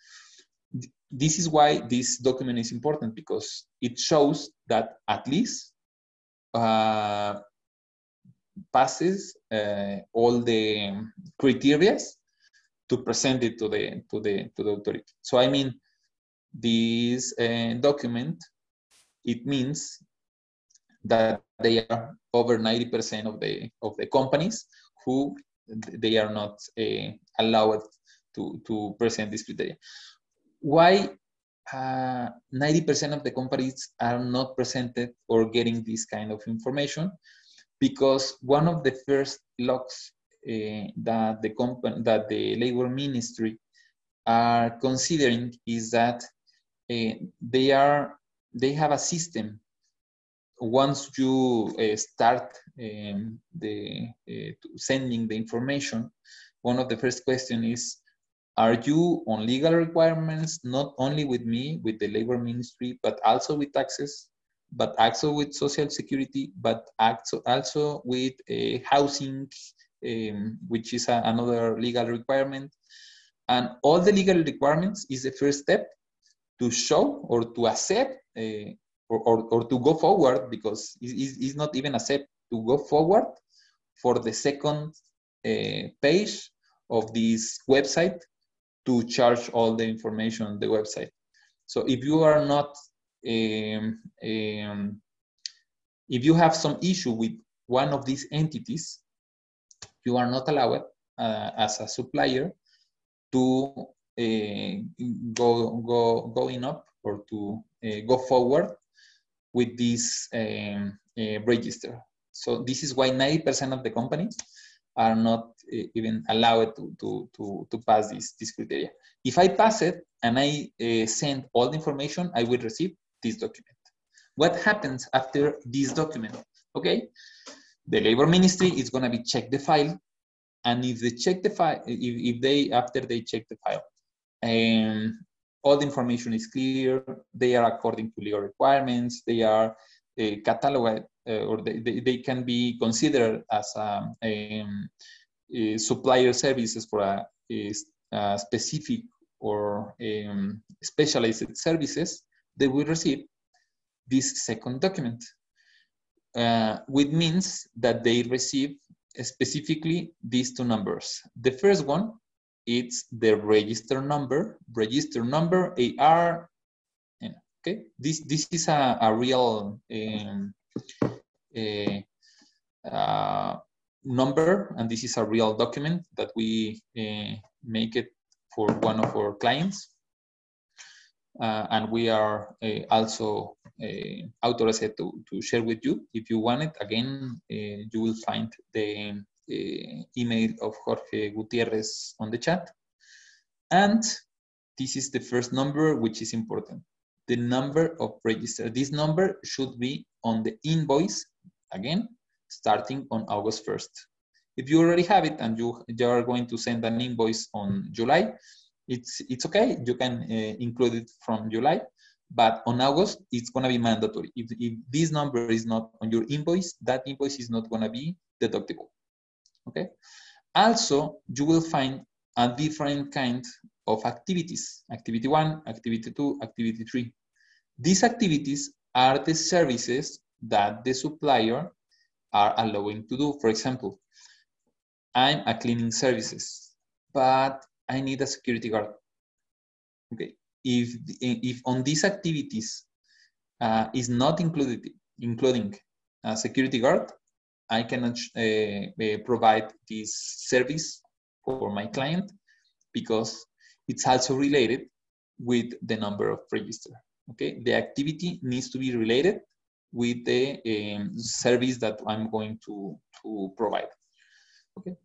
this is why this document is important because it shows that at least uh, passes uh, all the criteria to present it to the to the to the authority. So I mean, this uh, document it means that they are over 90% of the of the companies who they are not uh, allowed to to present this criteria why 90% of the companies are not presented or getting this kind of information because one of the first locks uh, that the company that the labor ministry are considering is that uh, they are they have a system. Once you uh, start um, the sending the information one of the first question is are you on legal requirements not only with me with the labor ministry but also with taxes but also with social security but also also with uh, housing um, which is a, another legal requirement and all the legal requirements is the first step to show or to accept uh, or, or, or, to go forward because it's, it's, not even accept to go forward for the second uh, page of this website to charge all the information on the website. So if you are not, um, um, if you have some issue with one of these entities, you are not allowed uh, as a supplier to uh, go go going up or to uh, go forward with this um, uh, register. So this is why 90% of the companies are not uh, even allowed to, to, to, to, pass this, this criteria. If I pass it and I uh, send all the information, I will receive this document. What happens after this document? Okay, the labor ministry is gonna be check the file and if they check the file, if, if they, after they check the file, and all the information is clear, they are according to legal requirements, they are uh, cataloged, uh, or they, they, they, can be considered as a, um, a supplier services for a, a, a specific or um, specialized services, they will receive this second document, uh, which means that they receive specifically these two numbers. The first one, it's the register number, register number AR. Okay, this this is a, a real um, a, uh, number, and this is a real document that we uh, make it for one of our clients. Uh, and we are uh, also uh, authorized to, to share with you. If you want it, again, you will find the email of Jorge Gutierrez on the chat. And this is the first number, which is important. The number of register. This number should be on the invoice, again, starting on August 1st. If you already have it and you, you are going to send an invoice on July, it's it's okay. You can uh, include it from July, but on August it's gonna be mandatory. If if this number is not on your invoice, that invoice is not gonna be deductible. Okay. Also, you will find a different kind of activities: activity one, activity two, activity three. These activities are the services that the supplier are allowing to do. For example, I'm a cleaning services, but I need a security guard. Okay, if if on these activities uh, is not included, including a security guard, I cannot uh, provide this service for my client because it's also related with the number of register. Okay, the activity needs to be related with the um, service that I'm going to, to provide. Okay,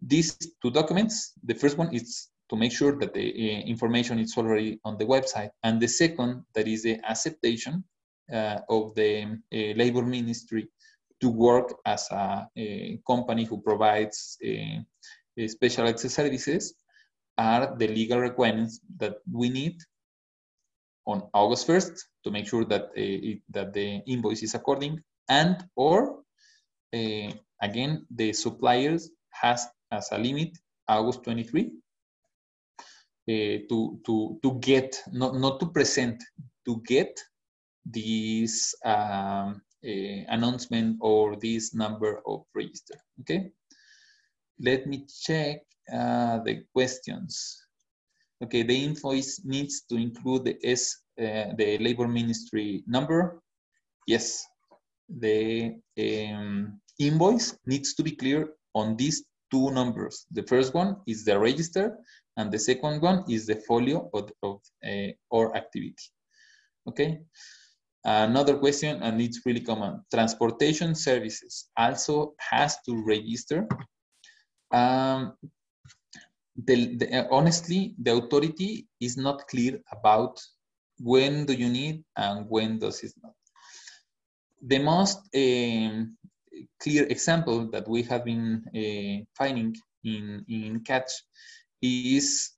these two documents, the first one is to make sure that the uh, information is already on the website. And the second, that is the acceptation uh, of the uh, labor ministry to work as a, a company who provides special access services are the legal requirements that we need on August 1st to make sure that, it, that the invoice is according and or again, the suppliers has as a limit August 23 uh, to to to get not not to present to get this um, uh, announcement or this number of register. Okay, let me check uh, the questions. Okay, the invoice needs to include the S uh, the labor ministry number. Yes, the um, invoice needs to be clear on these two numbers. The first one is the register and the second one is the folio of, of uh, or activity. Okay. Another question, and it's really common. Transportation services also has to register. Um, the, the, honestly, the authority is not clear about when do you need and when does it not. The most um, clear example that we have been uh, finding in, in Catch is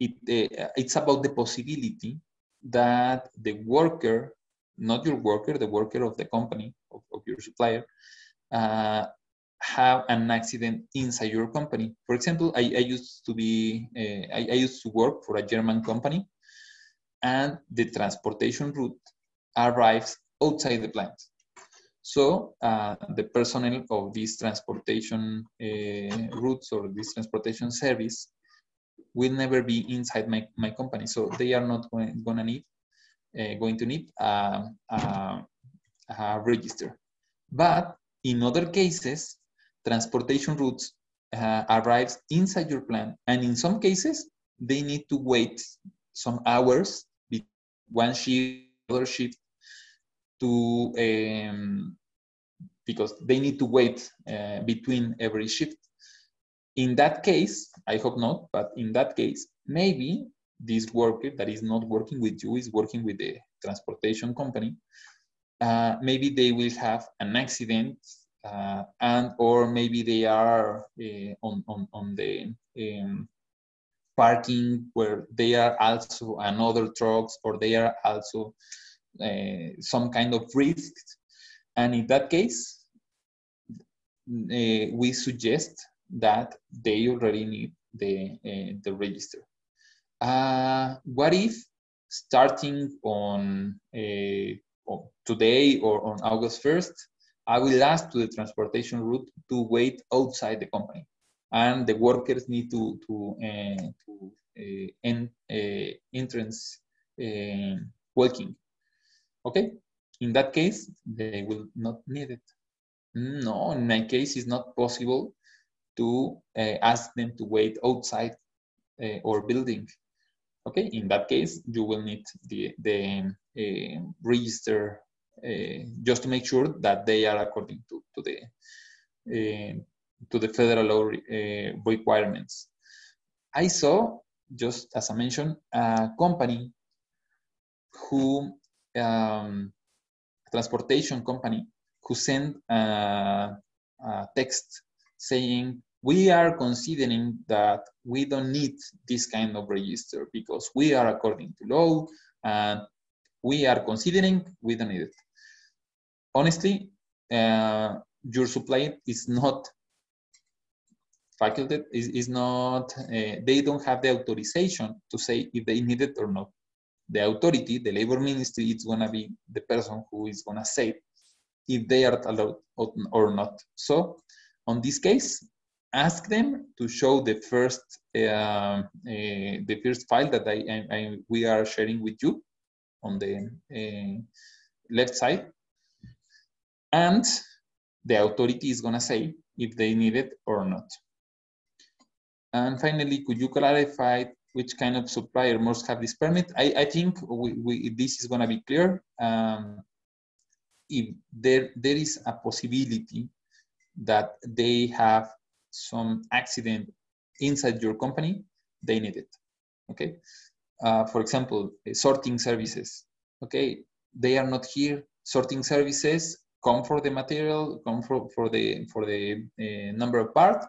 it, uh, it's about the possibility that the worker, not your worker, the worker of the company, of, of your supplier, uh, have an accident inside your company. For example, I, I used to be, uh, I, I, used to work for a German company and the transportation route arrives outside the plant. So uh, the personnel of these transportation uh, routes or this transportation service will never be inside my, my company. So they are not going, gonna need, uh, going to need a, a, a, register. But in other cases, transportation routes uh, arrives inside your plant. And in some cases, they need to wait some hours, one shift, other shift, to um, because they need to wait uh, between every shift. In that case, I hope not, but in that case, maybe this worker that is not working with you is working with the transportation company. Uh, maybe they will have an accident uh, and or maybe they are uh, on, on, on the um, parking where they are also another trucks or they are also uh, some kind of risk. And in that case, uh, we suggest that they already need the, uh, the register. Uh, what if starting on today or on August 1st, I will ask to the transportation route to wait outside the company and the workers need to, to, to entrance walking. Okay, in that case, they will not need it. No, in my case, it's not possible to uh, ask them to wait outside uh, or building. Okay, in that case, you will need the, the uh, register just to make sure that they are according to, to the to the federal law requirements. I saw, just as I mentioned, a company who um, transportation company who sent a, a text saying we are considering that we don't need this kind of register because we are according to law and we are considering we don't need it. Honestly, uh, your supply is not faculty is, is not, uh, they don't have the authorization to say if they need it or not the authority, the labor ministry, is going to be the person who is going to say if they are allowed or not. So, on this case, ask them to show the first uh, uh, the first file that I, I, I, we are sharing with you on the uh, left side, and the authority is to say if they need it or not. And finally, could you clarify which kind of supplier must have this permit. I, I think we, we, this is to be clear. Um, if there, there is a possibility that they have some accident inside your company, they need it. Okay. Uh, for example, sorting services. Okay, they are not here. Sorting services come for the material, come for, for the for the uh, number of parts,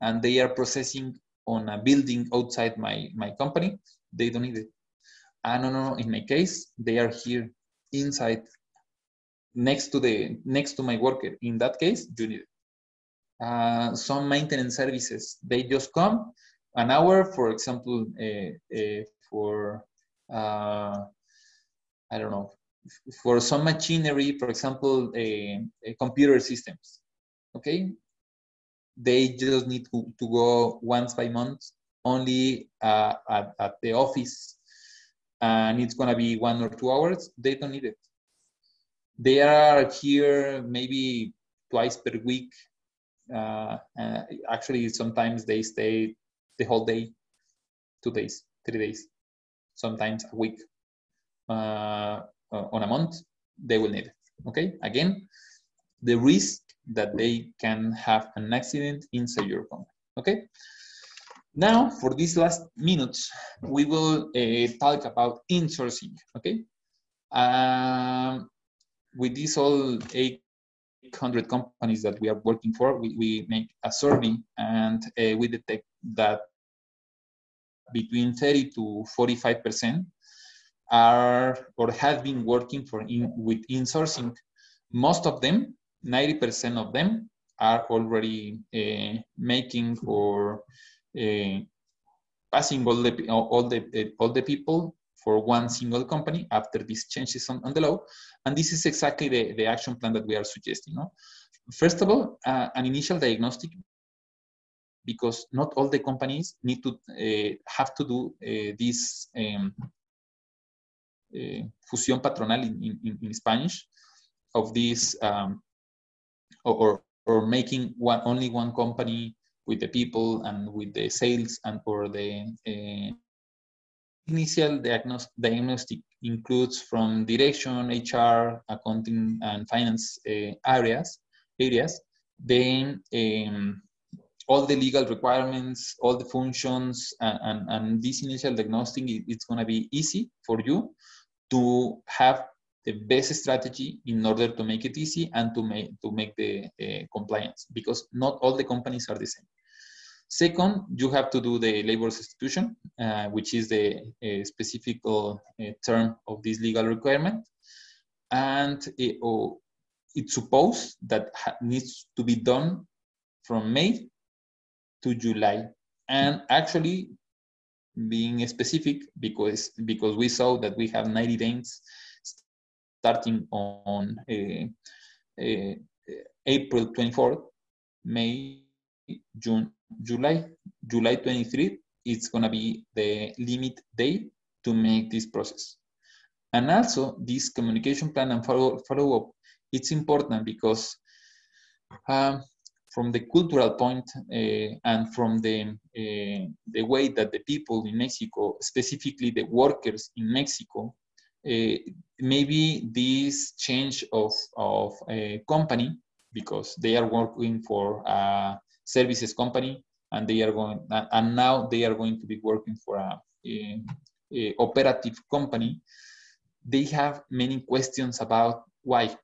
and they are processing on a building outside my, my company, they don't need it. Ah, no, no, no. In my case, they are here inside, next to the next to my worker. In that case, you need. Uh, some maintenance services, they just come an hour, for example, uh, uh, for uh, I don't know, for some machinery, for example, computer systems. Okay, they just need to, to go once by month only uh, at, at the office and it's going to be one or two hours they don't need it they are here maybe twice per week uh, uh, actually sometimes they stay the whole day, two days, three days, sometimes a week, uh, on a month, they will need it. Okay, again, the risk that they can have an accident inside your company. Okay, now for these last minutes, we will uh, talk about insourcing. Okay, um, with these all 800 companies that we are working for, we, we make a survey and uh, we detect that between 30 to 45 percent are or have been working for in, with insourcing. Most of them, 90% of them, are already uh, making or uh, passing all the all the all the people for one single company after these changes on, on the law. And this is exactly the, the action plan that we are suggesting. No? First of all, uh, an initial diagnostic because not all the companies need to uh, have to do uh, this um, uh, fusión patronal in, in, in, Spanish of this um, or, or making one only one company with the people and with the sales and for the uh, initial diagnostic, includes from direction, HR, accounting, and finance uh, areas. Areas. Then um, all the legal requirements, all the functions, and, and, and this initial diagnostic, it's going to be easy for you to have the best strategy in order to make it easy and to make to make the uh, compliance because not all the companies are the same second you have to do the labor substitution uh, which is the uh, specific uh, term of this legal requirement. And it, oh, it's supposed that needs to be done from may to july. And actually being specific because because we saw that we have 90 days starting on uh, uh, April 24th, May, June, July. July 23 it's going to be the limit day to make this process. And also this communication plan and follow, follow up, it's important because um, from the cultural point uh, and from the uh, the way that the people in Mexico, specifically the workers in Mexico, uh, maybe this change of of a company because they are working for a services company and they are going and now they are going to be working for a, a, a operative company. They have many questions about why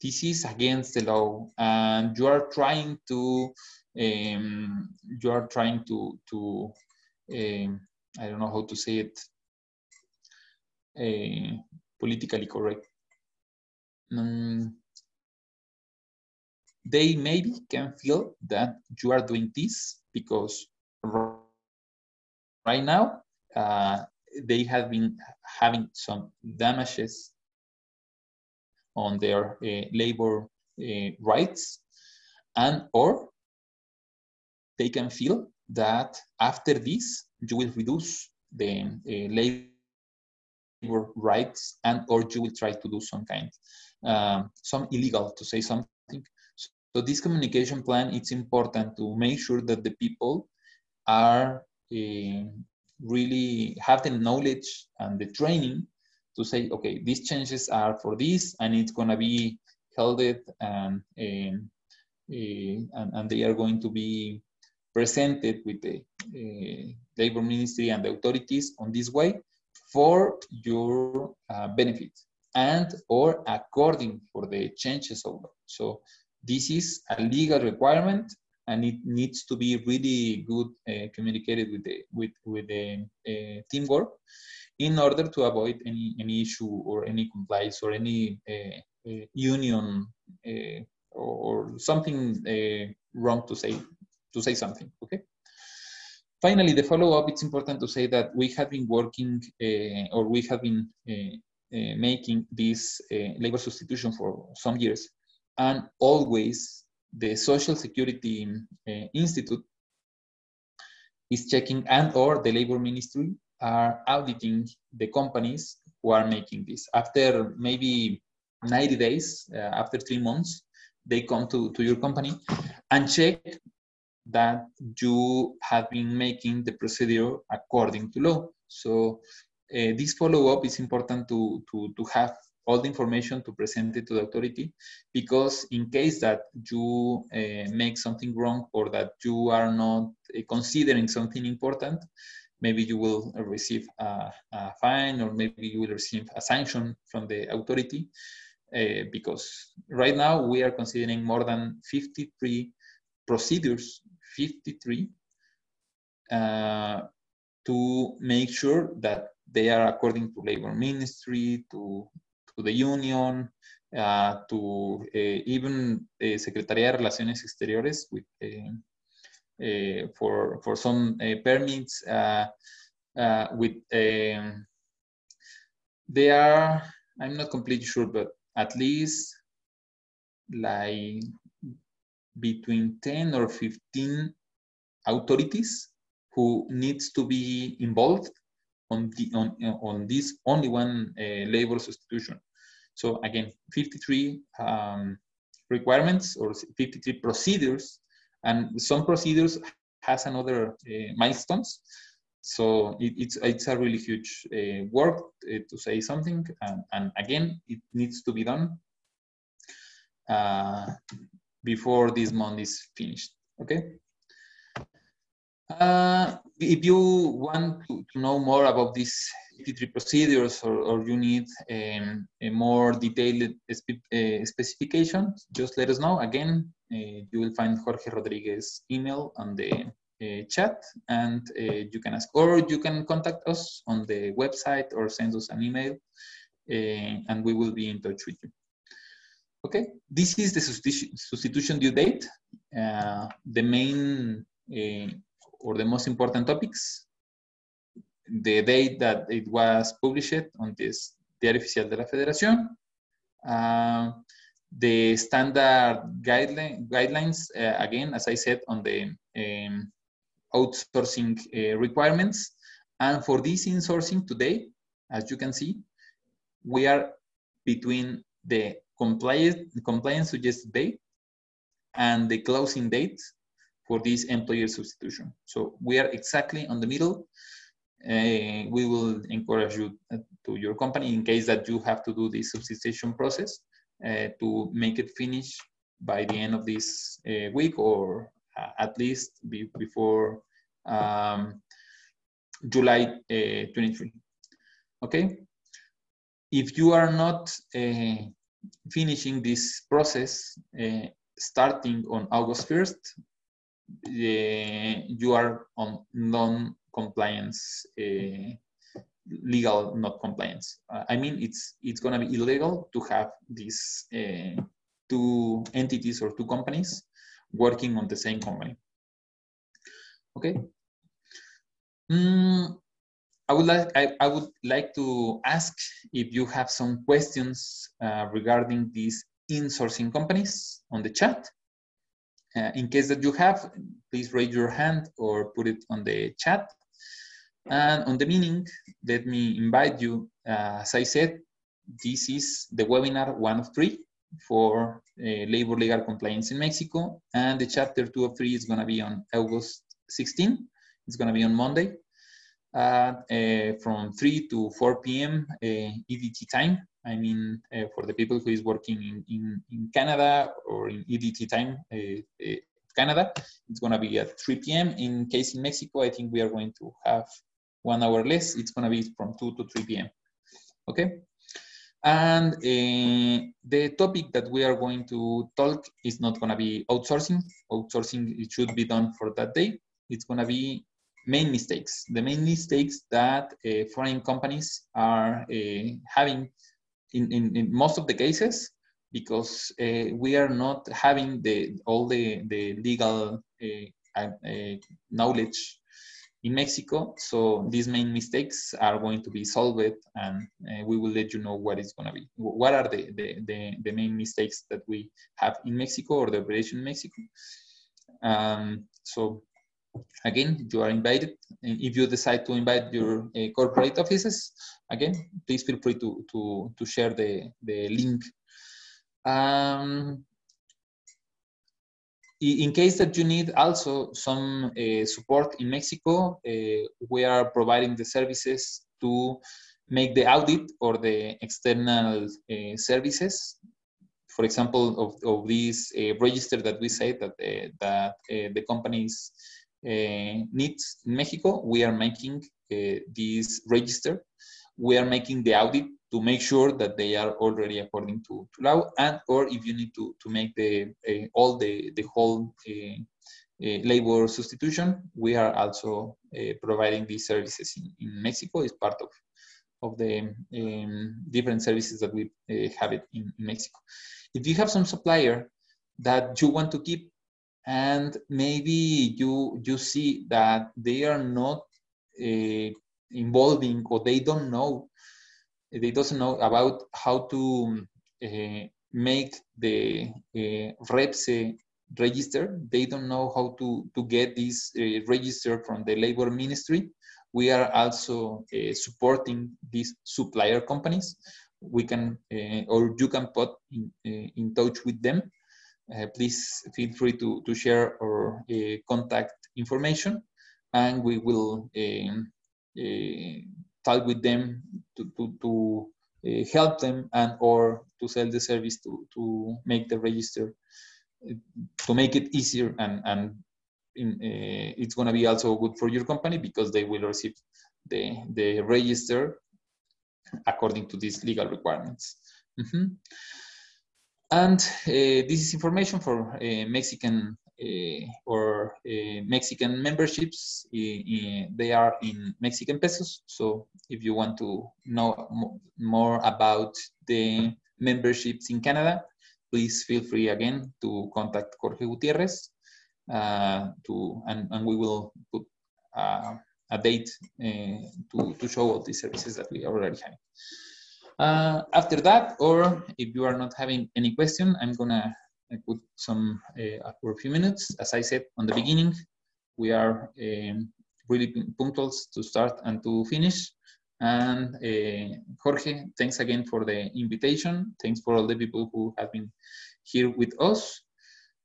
this is against the law and you are trying to um, you are trying to to um, I don't know how to say it uh, politically correct. Um, they maybe can feel that you are doing this because right now uh, they have been having some damages on their uh, labor uh, rights and or they can feel that after this you will reduce the uh, labor rights and or you will try to do some kind um, some illegal to say something so this communication plan it's important to make sure that the people are uh, really have the knowledge and the training to say, okay, these changes are for this, and it's to be held and, and, and, and they are going to be presented with the uh, labor ministry and the authorities on this way for your uh, benefit and or according for the changes of law. So this is a legal requirement and it needs to be really good uh, communicated with the with with the uh, teamwork in order to avoid any, any issue or any compliance or any uh, uh union uh, or something uh, wrong to say to say something okay? Finally the follow-up it's important to say that we have been working or we have been making this labor substitution for some years and always the social security institute is checking and or the labor ministry are auditing the companies who are making this. After maybe 90 days, uh, after three months, they come to, to your company and check that you have been making the procedure according to law. So uh, this follow-up is important to, to, to have all the information to present it to the authority because in case that you uh, make something wrong or that you are not uh, considering something important, maybe you will receive a, a, fine or maybe you will receive a sanction from the authority uh, because right now we are considering more than 53 procedures, 53, uh, to make sure that they are according to labor ministry, to, to the union, uh, to uh, even the Secretaría de Relaciones Exteriores with, uh, uh, for, for some permits with, um, they are, I'm not completely sure, but at least like between 10 or 15 authorities who needs to be involved on the on, on this only one uh, labor substitution so again 53 um, requirements or 53 procedures and some procedures has another uh, milestones so it, it's it's a really huge uh, work uh, to say something, and, and, again, it needs to be done uh, before this month is finished. Okay. Uh, if you want to, to, know more about these 53 procedures or, or you need um, a more detailed spe uh, specification, just let us know. Again, uh, you will find Jorge Rodriguez email on the chat and uh, you can ask, or you can contact us on the website or send us an email uh, and we will be in touch with you. Okay, this is the substitution due date. Uh, the main or the most important topics, the date that it was published on this Diario Oficial de la Federación, uh, the standard guideline, guidelines, uh, again, as I said, on the um, outsourcing uh, requirements. And for this insourcing today, as you can see, we are between the compliance, compliance suggested date and the closing date for this employer substitution. So we are exactly on the middle. Uh, we will encourage you uh, to your company in case that you have to do this substitution process uh, to make it finish by the end of this uh, week or uh, at least be, before um, July uh, 23. Okay. If you are not finishing this process starting on August 1st, you are on non-compliance legal not compliance. Uh, I mean, it's it's going to be illegal to have these uh, two entities or two companies working on the same company. Okay. Mm, I would like I, I, would like to ask if you have some questions uh, regarding these insourcing companies on the chat. Uh, in case that you have, please raise your hand or put it on the chat. And on the meaning, let me invite you. Uh, as I said, this is the webinar one of three for uh, labor legal compliance in Mexico. And the chapter two of three is going to be on August 16. It's going to be on Monday uh, from 3 to 4 p.m. Uh, EDT time. I mean, uh, for the people who is working in, in, in Canada or in EDT time, uh, Canada, it's going to be at 3 p.m. In case in Mexico, I think we are going to have one hour less. It's going to be from 2 to 3 p.m. Okay. And uh, the topic that we are going to talk is not going to be outsourcing. Outsourcing it should be done for that day. It's going to be main mistakes. The main mistakes that uh, foreign companies are uh, having in, in, in, most of the cases because uh, we are not having the all the, the legal knowledge in Mexico. So these main mistakes are going to be solved and uh, we will let you know what is going to be. What are the, the, the, the, main mistakes that we have in Mexico or the operation in Mexico? Um, so again, you are invited. And if you decide to invite your uh, corporate offices, again, please feel free to, to, to share the, the link. Um, in case that you need also some uh, support in Mexico, uh, we are providing the services to make the audit or the external uh, services. For example, of, of this uh, register that we say that, uh, that uh, the companies needs in Mexico, we are making this register. We are making the audit to make sure that they are already according to, to law and or if you need to, to make the uh, all the, the whole uh, uh, labor substitution, we are also providing these services in, in Mexico as part of, of the um, different services that we have it in Mexico. If you have some supplier that you want to keep and maybe you you see that they are not uh, involving or they don't know they doesn't know about how to uh, make the uh, REPSE register. They don't know how to, to get this register from the labor ministry. We are also supporting these supplier companies. We can, or you can put in, in touch with them. Please feel free to, to share our contact information and we will um, talk with them to, to, to uh, help them and or to sell the service to, to make the register to make it easier and, and in, uh, it's going to be also good for your company because they will receive the, the register according to these legal requirements. Mm -hmm. And uh, this is information for uh, Mexican uh, or Mexican memberships, they are in Mexican pesos. So if you want to know more about the memberships in Canada, please feel free again to contact Jorge Gutierrez uh, to, and, and we will put uh, a date uh, to, to show all the services that we already have. Uh, after that, or if you are not having any question, I'm gonna put some uh, for a few minutes. As I said on the beginning, we are um, really punctual to start and to finish. And uh, Jorge, thanks again for the invitation. Thanks for all the people who have been here with us.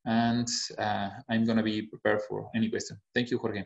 And uh, I'm to be prepared for any question. Thank you, Jorge.